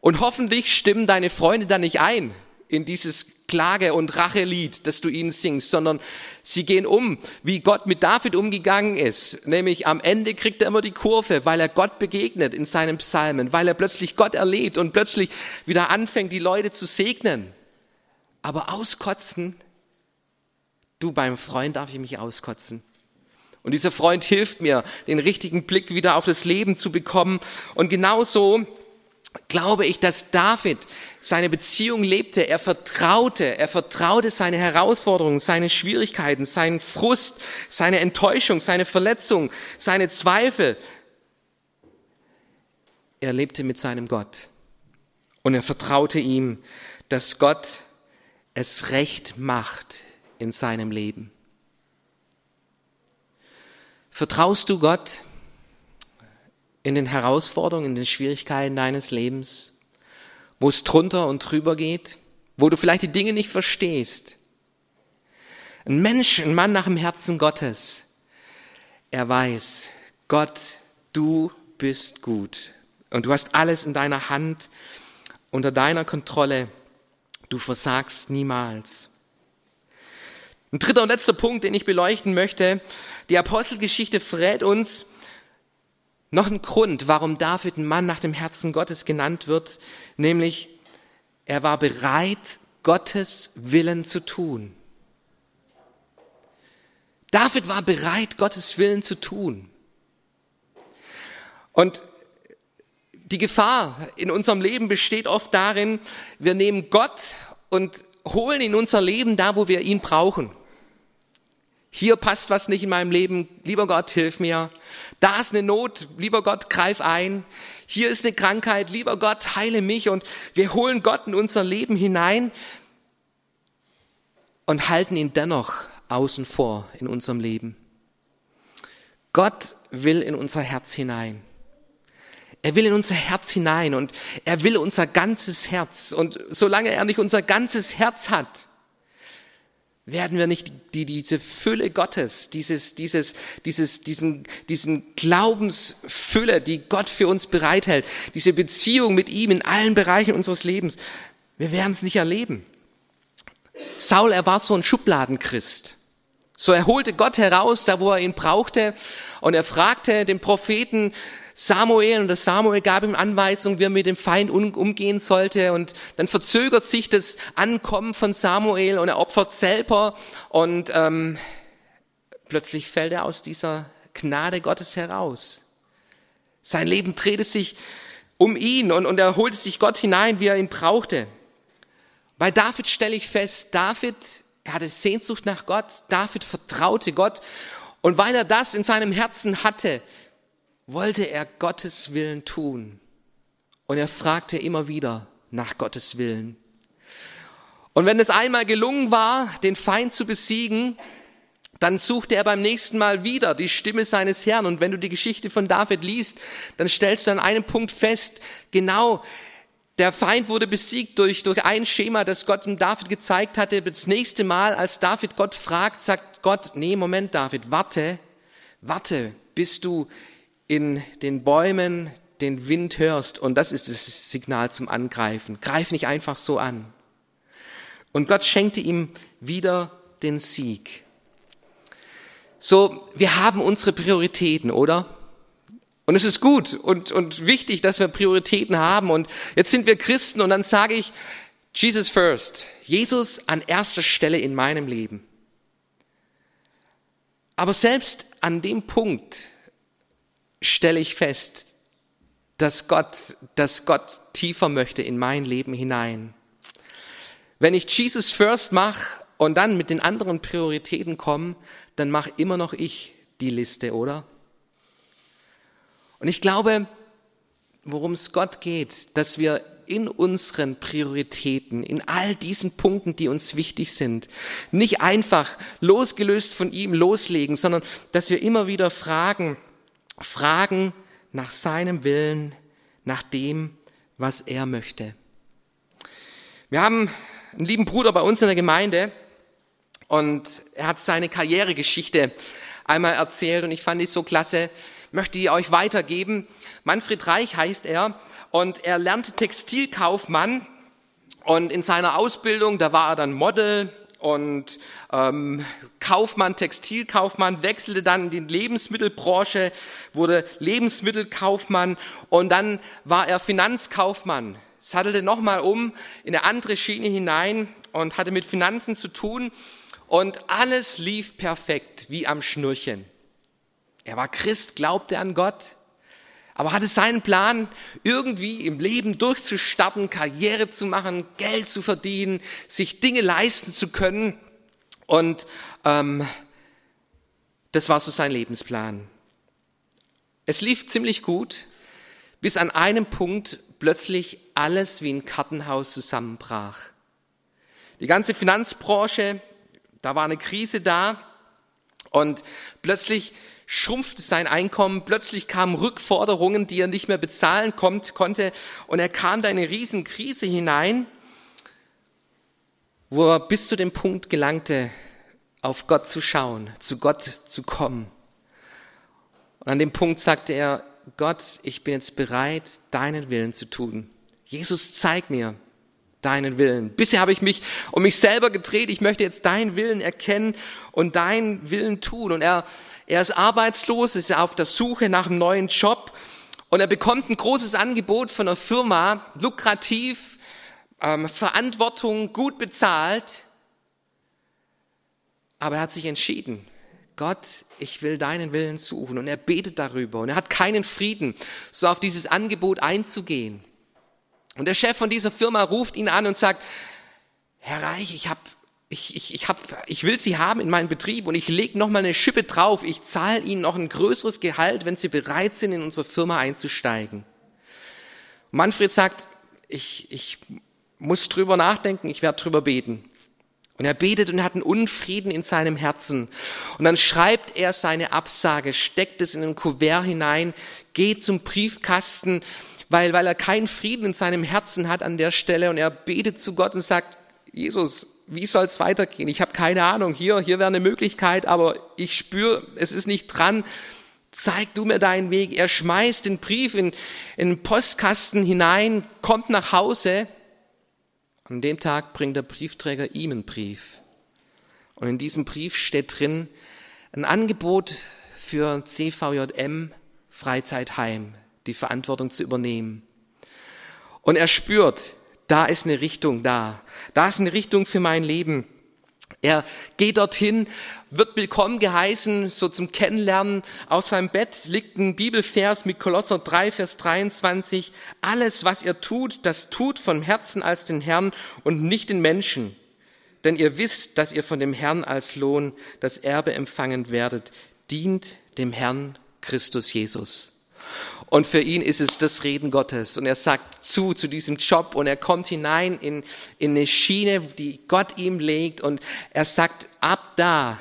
Und hoffentlich stimmen deine Freunde da nicht ein in dieses Klage- und Rachelied, das du ihnen singst, sondern sie gehen um, wie Gott mit David umgegangen ist. Nämlich am Ende kriegt er immer die Kurve, weil er Gott begegnet in seinen Psalmen, weil er plötzlich Gott erlebt und plötzlich wieder anfängt, die Leute zu segnen. Aber auskotzen, du beim Freund darf ich mich auskotzen. Und dieser Freund hilft mir, den richtigen Blick wieder auf das Leben zu bekommen. Und genauso glaube ich, dass David seine Beziehung lebte. Er vertraute, er vertraute seine Herausforderungen, seine Schwierigkeiten, seinen Frust, seine Enttäuschung, seine Verletzung, seine Zweifel. Er lebte mit seinem Gott und er vertraute ihm, dass Gott es recht macht in seinem Leben. Vertraust du Gott? In den Herausforderungen, in den Schwierigkeiten deines Lebens, wo es drunter und drüber geht, wo du vielleicht die Dinge nicht verstehst. Ein Mensch, ein Mann nach dem Herzen Gottes, er weiß, Gott, du bist gut und du hast alles in deiner Hand, unter deiner Kontrolle. Du versagst niemals. Ein dritter und letzter Punkt, den ich beleuchten möchte. Die Apostelgeschichte verrät uns, noch ein Grund, warum David ein Mann nach dem Herzen Gottes genannt wird, nämlich er war bereit, Gottes Willen zu tun. David war bereit, Gottes Willen zu tun. Und die Gefahr in unserem Leben besteht oft darin, wir nehmen Gott und holen in unser Leben da, wo wir ihn brauchen. Hier passt was nicht in meinem Leben. Lieber Gott, hilf mir. Da ist eine Not. Lieber Gott, greif ein. Hier ist eine Krankheit. Lieber Gott, heile mich. Und wir holen Gott in unser Leben hinein und halten ihn dennoch außen vor in unserem Leben. Gott will in unser Herz hinein. Er will in unser Herz hinein und er will unser ganzes Herz. Und solange er nicht unser ganzes Herz hat, werden wir nicht die, diese Fülle Gottes, dieses, dieses, dieses, diesen, diesen Glaubensfülle, die Gott für uns bereithält, diese Beziehung mit ihm in allen Bereichen unseres Lebens, wir werden es nicht erleben. Saul, er war so ein Schubladenchrist. So er holte Gott heraus, da wo er ihn brauchte, und er fragte den Propheten, Samuel und das Samuel gab ihm Anweisungen, wie er mit dem Feind umgehen sollte und dann verzögert sich das Ankommen von Samuel und er opfert selber und ähm, plötzlich fällt er aus dieser Gnade Gottes heraus. Sein Leben drehte sich um ihn und, und er holte sich Gott hinein, wie er ihn brauchte. Bei David stelle ich fest, David, er hatte Sehnsucht nach Gott, David vertraute Gott Und weil er das in seinem Herzen hatte, wollte er Gottes Willen tun. Und er fragte immer wieder nach Gottes Willen. Und wenn es einmal gelungen war, den Feind zu besiegen, dann suchte er beim nächsten Mal wieder die Stimme seines Herrn. Und wenn du die Geschichte von David liest, dann stellst du an einem Punkt fest, genau, der Feind wurde besiegt durch, durch ein Schema, das Gott dem David gezeigt hatte. Das nächste Mal, als David Gott fragt, sagt Gott, nee, Moment, David, warte, warte, bis du in den Bäumen den Wind hörst. Und das ist das Signal zum Angreifen. Greif nicht einfach so an. Und Gott schenkte ihm wieder den Sieg. So, wir haben unsere Prioritäten, oder? Und es ist gut und, und wichtig, dass wir Prioritäten haben. Und jetzt sind wir Christen und dann sage ich, Jesus first. Jesus an erster Stelle in meinem Leben. Aber selbst an dem Punkt stelle ich fest, dass Gott, dass Gott tiefer möchte in mein Leben hinein. Wenn ich Jesus first mache und dann mit den anderen Prioritäten komme, dann mache immer noch ich die Liste, oder? Und ich glaube, worum es Gott geht, dass wir in unseren Prioritäten, in all diesen Punkten, die uns wichtig sind, nicht einfach losgelöst von ihm loslegen, sondern dass wir immer wieder fragen, fragen nach seinem Willen, nach dem, was er möchte. Wir haben einen lieben Bruder bei uns in der Gemeinde, und er hat seine Karrieregeschichte einmal erzählt und ich fand die so klasse, möchte die euch weitergeben. Manfred Reich heißt er und er lernte Textilkaufmann und in seiner Ausbildung, da war er dann Model und ähm, Kaufmann, Textilkaufmann, wechselte dann in die Lebensmittelbranche, wurde Lebensmittelkaufmann und dann war er Finanzkaufmann. Sattelte nochmal um in eine andere Schiene hinein und hatte mit Finanzen zu tun und alles lief perfekt, wie am Schnürchen. Er war Christ, glaubte an Gott, aber hatte seinen Plan, irgendwie im Leben durchzustarten, Karriere zu machen, Geld zu verdienen, sich Dinge leisten zu können. Und ähm, das war so sein Lebensplan. Es lief ziemlich gut, bis an einem Punkt plötzlich alles wie ein Kartenhaus zusammenbrach. Die ganze Finanzbranche da war eine Krise da und plötzlich schrumpfte sein Einkommen, plötzlich kamen Rückforderungen, die er nicht mehr bezahlen kommt, konnte und er kam da in eine riesen Krise hinein, wo er bis zu dem Punkt gelangte, auf Gott zu schauen, zu Gott zu kommen. Und an dem Punkt sagte er, Gott, ich bin jetzt bereit, deinen Willen zu tun. Jesus, zeig mir, deinen Willen. Bisher habe ich mich um mich selber gedreht. Ich möchte jetzt deinen Willen erkennen und deinen Willen tun. Und er, er ist arbeitslos, ist auf der Suche nach einem neuen Job und er bekommt ein großes Angebot von einer Firma, lukrativ, ähm, Verantwortung, gut bezahlt. Aber er hat sich entschieden, Gott, ich will deinen Willen suchen. Und er betet darüber und er hat keinen Frieden, so auf dieses Angebot einzugehen. Und der Chef von dieser Firma ruft ihn an und sagt, Herr Reich, ich hab, ich, ich, ich, hab, ich will Sie haben in meinem Betrieb und ich lege noch mal eine Schippe drauf. Ich zahle Ihnen noch ein größeres Gehalt, wenn Sie bereit sind, in unsere Firma einzusteigen. Manfred sagt, ich, ich muss drüber nachdenken, ich werde drüber beten. Und er betet und hat einen Unfrieden in seinem Herzen. Und dann schreibt er seine Absage, steckt es in ein Kuvert hinein, geht zum Briefkasten weil, weil er keinen Frieden in seinem Herzen hat an der Stelle und er betet zu Gott und sagt, Jesus, wie soll es weitergehen? Ich habe keine Ahnung. Hier, hier wäre eine Möglichkeit, aber ich spüre, es ist nicht dran. Zeig du mir deinen Weg. Er schmeißt den Brief in, in den Postkasten hinein, kommt nach Hause. An dem Tag bringt der Briefträger ihm einen Brief. Und in diesem Brief steht drin ein Angebot für CVJM Freizeitheim die Verantwortung zu übernehmen. Und er spürt, da ist eine Richtung da. Da ist eine Richtung für mein Leben. Er geht dorthin, wird willkommen geheißen, so zum Kennenlernen. Auf seinem Bett liegt ein Bibelvers mit Kolosser 3, Vers 23. Alles, was ihr tut, das tut vom Herzen als den Herrn und nicht den Menschen. Denn ihr wisst, dass ihr von dem Herrn als Lohn das Erbe empfangen werdet. dient dem Herrn Christus Jesus. Und für ihn ist es das Reden Gottes. Und er sagt zu, zu diesem Job und er kommt hinein in, in eine Schiene, die Gott ihm legt. Und er sagt, ab da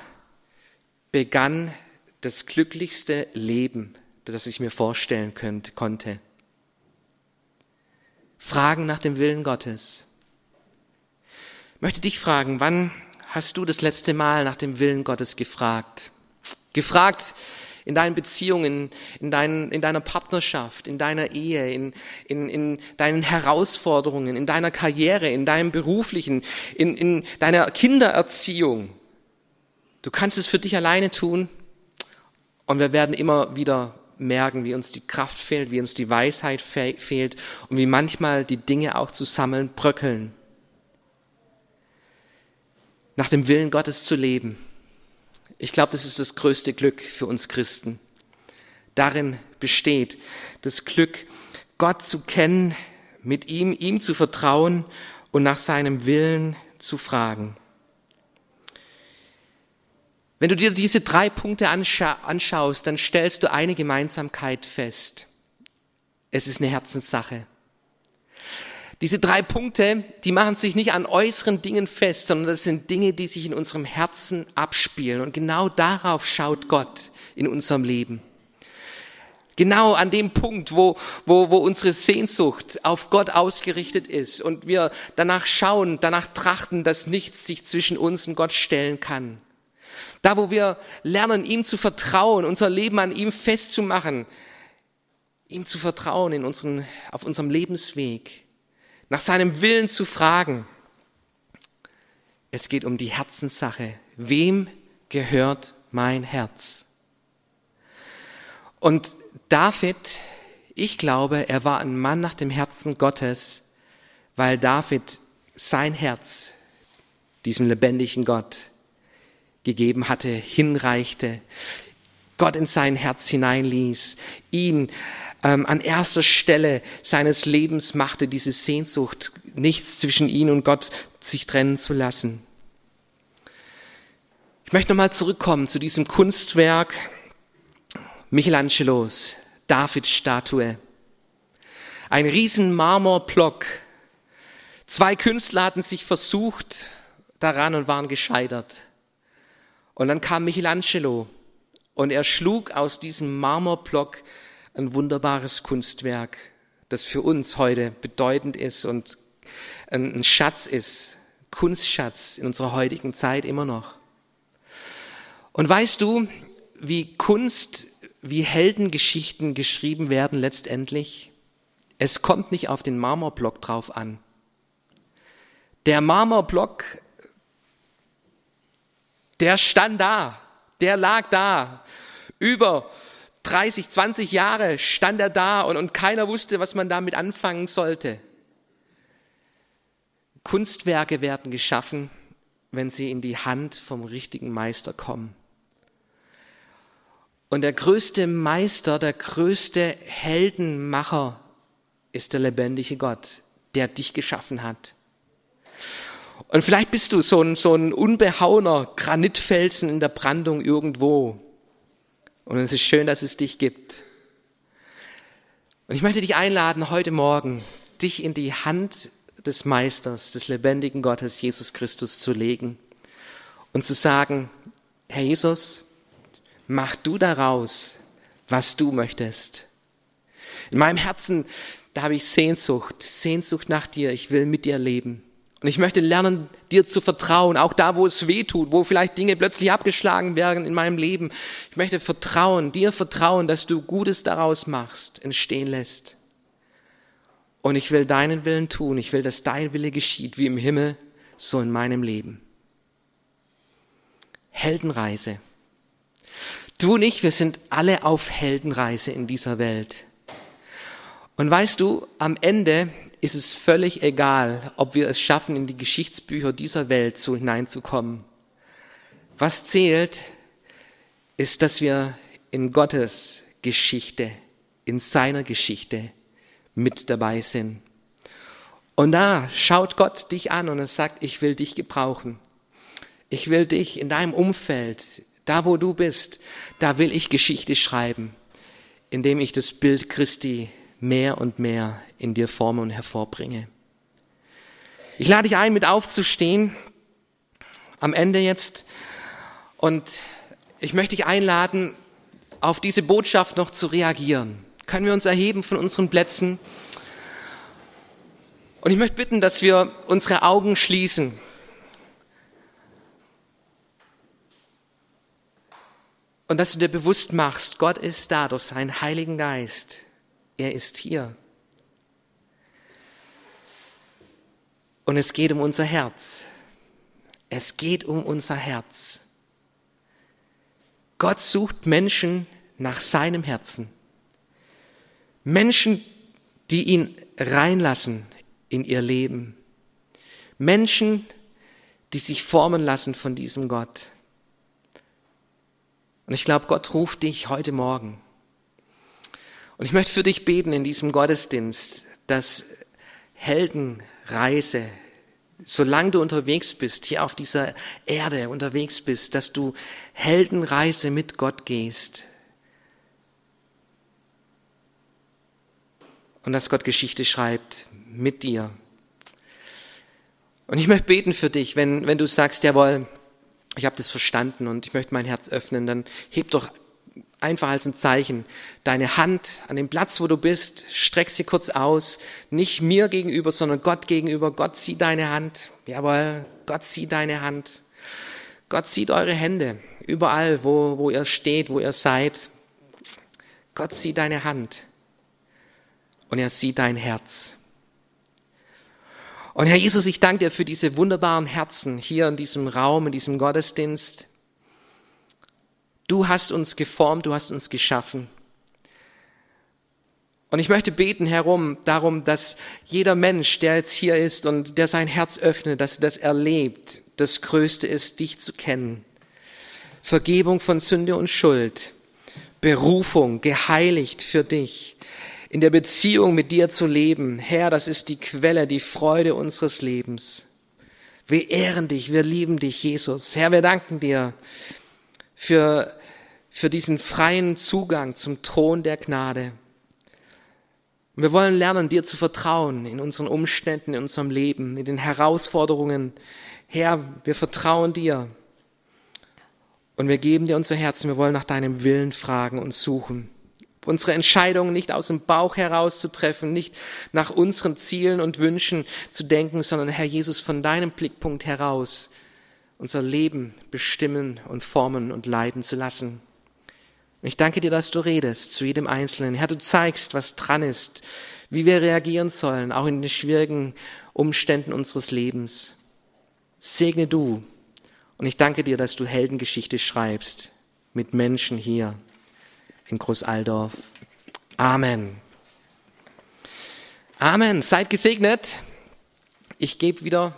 begann das glücklichste Leben, das ich mir vorstellen könnte, konnte. Fragen nach dem Willen Gottes. Ich möchte dich fragen, wann hast du das letzte Mal nach dem Willen Gottes gefragt? Gefragt, in deinen Beziehungen, in, dein, in deiner Partnerschaft, in deiner Ehe, in, in, in deinen Herausforderungen, in deiner Karriere, in deinem beruflichen, in, in deiner Kindererziehung. Du kannst es für dich alleine tun und wir werden immer wieder merken, wie uns die Kraft fehlt, wie uns die Weisheit fe fehlt und wie manchmal die Dinge auch zusammen bröckeln. Nach dem Willen Gottes zu leben ich glaube, das ist das größte Glück für uns Christen. Darin besteht das Glück, Gott zu kennen, mit ihm, ihm zu vertrauen und nach seinem Willen zu fragen. Wenn du dir diese drei Punkte anscha anschaust, dann stellst du eine Gemeinsamkeit fest. Es ist eine Herzenssache. Diese drei Punkte, die machen sich nicht an äußeren Dingen fest, sondern das sind Dinge, die sich in unserem Herzen abspielen. Und genau darauf schaut Gott in unserem Leben. Genau an dem Punkt, wo, wo, wo unsere Sehnsucht auf Gott ausgerichtet ist und wir danach schauen, danach trachten, dass nichts sich zwischen uns und Gott stellen kann. Da, wo wir lernen, ihm zu vertrauen, unser Leben an ihm festzumachen, ihm zu vertrauen in unseren, auf unserem Lebensweg nach seinem Willen zu fragen. Es geht um die Herzenssache. Wem gehört mein Herz? Und David, ich glaube, er war ein Mann nach dem Herzen Gottes, weil David sein Herz diesem lebendigen Gott gegeben hatte, hinreichte, Gott in sein Herz hineinließ, ihn ähm, an erster Stelle seines Lebens machte, diese Sehnsucht, nichts zwischen ihn und Gott sich trennen zu lassen. Ich möchte nochmal zurückkommen zu diesem Kunstwerk Michelangelos, Davids Statue. Ein riesen Marmorblock. Zwei Künstler hatten sich versucht daran und waren gescheitert. Und dann kam Michelangelo und er schlug aus diesem Marmorblock ein wunderbares Kunstwerk, das für uns heute bedeutend ist und ein Schatz ist, Kunstschatz in unserer heutigen Zeit immer noch. Und weißt du, wie Kunst, wie Heldengeschichten geschrieben werden letztendlich? Es kommt nicht auf den Marmorblock drauf an. Der Marmorblock, der stand da, der lag da, über 30, 20 Jahre stand er da und, und keiner wusste, was man damit anfangen sollte. Kunstwerke werden geschaffen, wenn sie in die Hand vom richtigen Meister kommen. Und der größte Meister, der größte Heldenmacher ist der lebendige Gott, der dich geschaffen hat. Und vielleicht bist du so ein, so ein unbehauener Granitfelsen in der Brandung irgendwo. Und es ist schön, dass es dich gibt. Und ich möchte dich einladen, heute Morgen dich in die Hand des Meisters, des lebendigen Gottes, Jesus Christus, zu legen und zu sagen, Herr Jesus, mach du daraus, was du möchtest. In meinem Herzen, da habe ich Sehnsucht, Sehnsucht nach dir, ich will mit dir leben. Und ich möchte lernen, dir zu vertrauen, auch da, wo es weh tut, wo vielleicht Dinge plötzlich abgeschlagen werden in meinem Leben. Ich möchte vertrauen, dir vertrauen, dass du Gutes daraus machst, entstehen lässt. Und ich will deinen Willen tun. Ich will, dass dein Wille geschieht, wie im Himmel, so in meinem Leben. Heldenreise. Du und ich, wir sind alle auf Heldenreise in dieser Welt. Und weißt du, am Ende ist es völlig egal, ob wir es schaffen, in die Geschichtsbücher dieser Welt so hineinzukommen. Was zählt, ist, dass wir in Gottes Geschichte, in seiner Geschichte mit dabei sind. Und da schaut Gott dich an und er sagt, ich will dich gebrauchen. Ich will dich in deinem Umfeld Da, wo du bist, da will ich Geschichte schreiben, indem ich das Bild Christi mehr und mehr in dir forme und hervorbringe. Ich lade dich ein, mit aufzustehen, am Ende jetzt, und ich möchte dich einladen, auf diese Botschaft noch zu reagieren. Können wir uns erheben von unseren Plätzen? Und ich möchte bitten, dass wir unsere Augen schließen. Und dass du dir bewusst machst, Gott ist da durch seinen Heiligen Geist. Er ist hier. Und es geht um unser Herz. Es geht um unser Herz. Gott sucht Menschen nach seinem Herzen. Menschen, die ihn reinlassen in ihr Leben. Menschen, die sich formen lassen von diesem Gott. Und ich glaube, Gott ruft dich heute Morgen. Und ich möchte für dich beten in diesem Gottesdienst, dass Heldenreise, solange du unterwegs bist, hier auf dieser Erde unterwegs bist, dass du Heldenreise mit Gott gehst. Und dass Gott Geschichte schreibt mit dir. Und ich möchte beten für dich, wenn, wenn du sagst, jawohl, ich habe das verstanden und ich möchte mein Herz öffnen, dann heb doch einfach als ein Zeichen deine Hand an dem Platz, wo du bist, streck sie kurz aus, nicht mir gegenüber, sondern Gott gegenüber. Gott sieht deine Hand. Jawohl, Gott sieht deine Hand. Gott sieht eure Hände, überall, wo, wo ihr steht, wo ihr seid. Gott sieht deine Hand und er sieht dein Herz. Und Herr Jesus, ich danke dir für diese wunderbaren Herzen hier in diesem Raum, in diesem Gottesdienst. Du hast uns geformt, du hast uns geschaffen. Und ich möchte beten herum darum, dass jeder Mensch, der jetzt hier ist und der sein Herz öffnet, dass er das erlebt, das Größte ist, dich zu kennen. Vergebung von Sünde und Schuld, Berufung, geheiligt für dich, in der Beziehung mit dir zu leben. Herr, das ist die Quelle, die Freude unseres Lebens. Wir ehren dich, wir lieben dich, Jesus. Herr, wir danken dir für für diesen freien Zugang zum Thron der Gnade. Und wir wollen lernen, dir zu vertrauen in unseren Umständen, in unserem Leben, in den Herausforderungen. Herr, wir vertrauen dir. Und wir geben dir unser Herz. Wir wollen nach deinem Willen fragen und suchen. Unsere Entscheidungen nicht aus dem Bauch heraus zu treffen, nicht nach unseren Zielen und Wünschen zu denken, sondern Herr Jesus von deinem Blickpunkt heraus unser Leben bestimmen und formen und leiten zu lassen. Ich danke dir, dass du redest zu jedem Einzelnen. Herr, du zeigst, was dran ist, wie wir reagieren sollen, auch in den schwierigen Umständen unseres Lebens. Segne du. Und ich danke dir, dass du Heldengeschichte schreibst mit Menschen hier in Großaldorf. Amen. Amen. Seid gesegnet. Ich gebe wieder